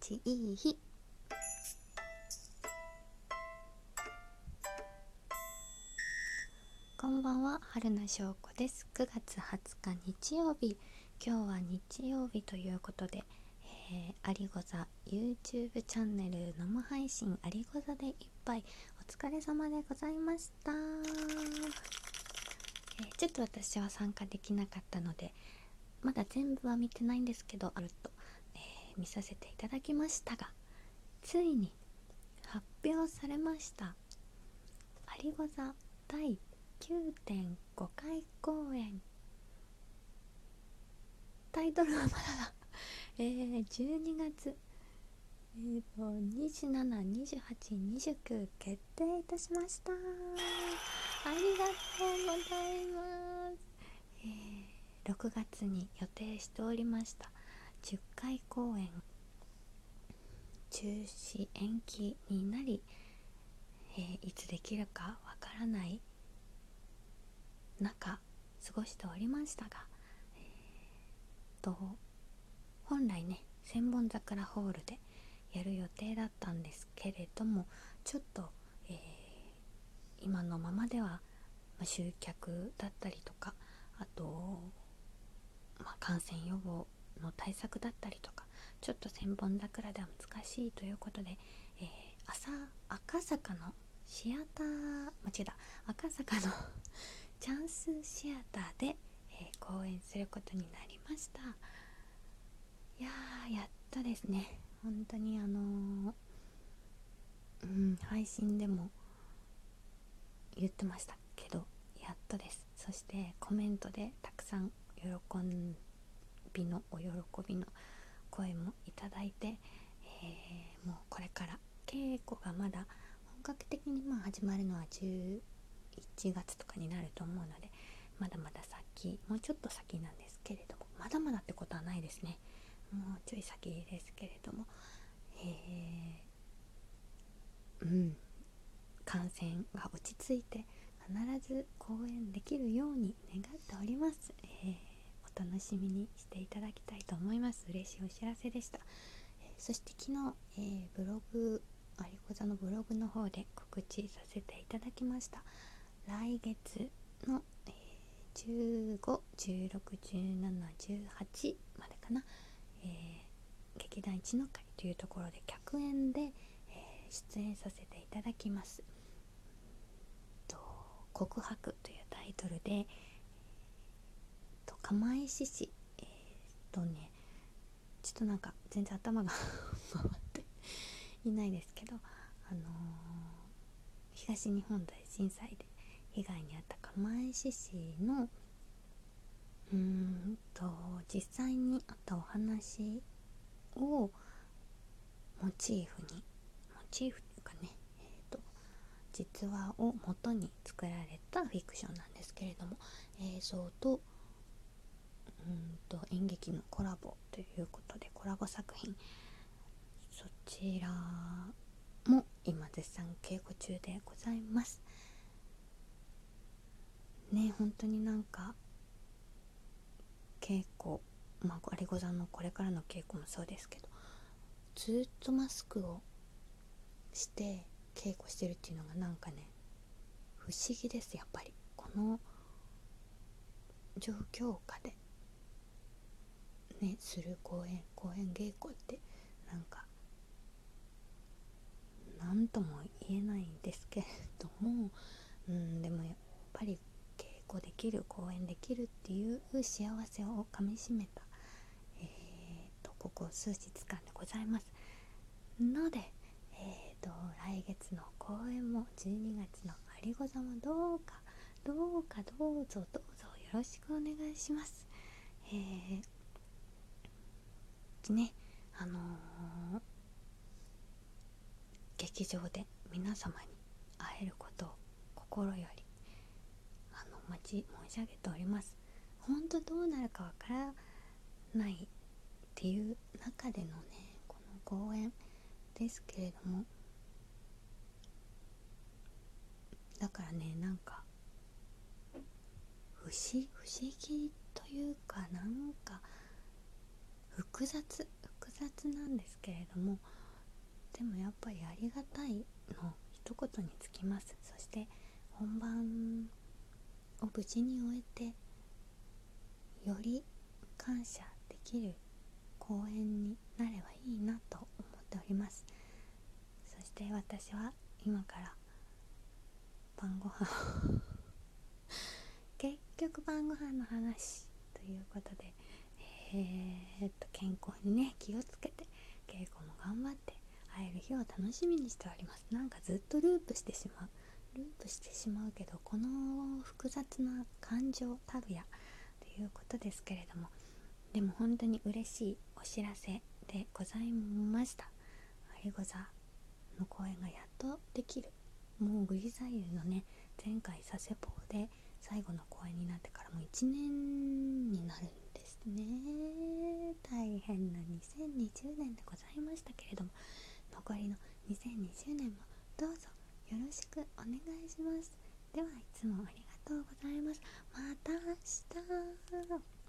ちいい日。こんばんは春名翔子です。9月20日日曜日。今日は日曜日ということで、えー、アリゴザ YouTube チャンネル生配信アリゴザでいっぱい。お疲れ様でございました、え、ちょっと私は参加できなかったのでまだ全部は見てないんですけどあると。見させていただきましたがついに発表されました。アリゴザ第9.5回公演。タイトルはまだだ。えー、12月。えーと272829決定いたしました。ありがとうございます、えー、6月に予定しておりました。10回公演。中止延期になり、えー、いつできるかわからない。中過ごしておりましたが、えー、と本来ね千本桜ホールでやる予定だったんですけれどもちょっと、えー、今のままでは、ま、集客だったりとかあと、まあ、感染予防の対策だったりとかちょっと千本桜では難しいということで、えー、朝赤坂のシアター間違えた赤坂の チャンスシアターで、えー、公演することになりました。いやーやっとですね。本当にあのー、うん配信でも言ってましたけどやっとです。そしてコメントでたくさん喜んでびのお喜びの声もいただいて、えー、もうこれから稽古がまだ本格的にまあ始まるのは11月とかになると思うのでまだまだ先もうちょっと先なんですけれどもまだまだってことはないですね。もうちょい先ですけれどもえー、うん。感染が落ち着いて必ず公演できるように願っております、えー。お楽しみにしていただきたいと思います。嬉しいお知らせでした、えー、そして昨日、えー、ブログありこ座のブログの方で告知させていただきました。来月の、えー、15161718までかな、えー、劇団一の会というところで客演で、えー、出演させていただきます。と告白というタイトルで、釜石市。えー、っとねちょっとなんか全然頭が 回っていないですけどあのー、東日本大震災で被害に遭った釜石市のうーんと実際にあったお話をモチーフにモチーフというかね、えーと、実話を元に作られたフィクションなんですけれども映像とうんと演劇のコラボということでコラボ作品そちらも今絶賛稽古中でございます。ね本当になんか稽古まあ有子さんのこれからの稽古もそうですけどずっとマスクをして稽古してるっていうのがなんかね不思議ですやっぱり。この状況下で。ねする公演公演稽古ってなんか何とも言えないんですけれども、うん、でもやっぱり稽古できる公演できるっていう幸せをかみしめた、えーと、ここ数日間でございますので、えーと、来月の公演も12月の有子座もどうかどうかどうぞどうぞよろしくお願いします。えーね。あのー、劇場で皆様に会えることを心よりあの待ち申し上げております。本当どうなるかわからないっていう中でのねこの公演ですけれどもだからねなんか不思不思議というかなんか複雑複雑なんですけれどもでもやっぱりありがたいの一言につきます。そして本番を無事に終えてより感謝できる公演になればいいなと思っております。そして私は今から晩ご飯 結局晩ご飯の話ということでえー、っと健康にね気をつけて稽古も頑張って会える日を楽しみにしております。なんかずっとループしてしまうループしてしまうけどこの複雑な感情たるやということですけれどもでも本当に嬉しいお知らせでございました。アリゴザの公演がやっとできる。もうグリザイルのね前回佐世保で最後の公演になってからもう1年になるんですね。大変な2020年でございましたけれども残りの2020年もどうぞよろしくお願いします。ではいつもありがとうございます。また明日。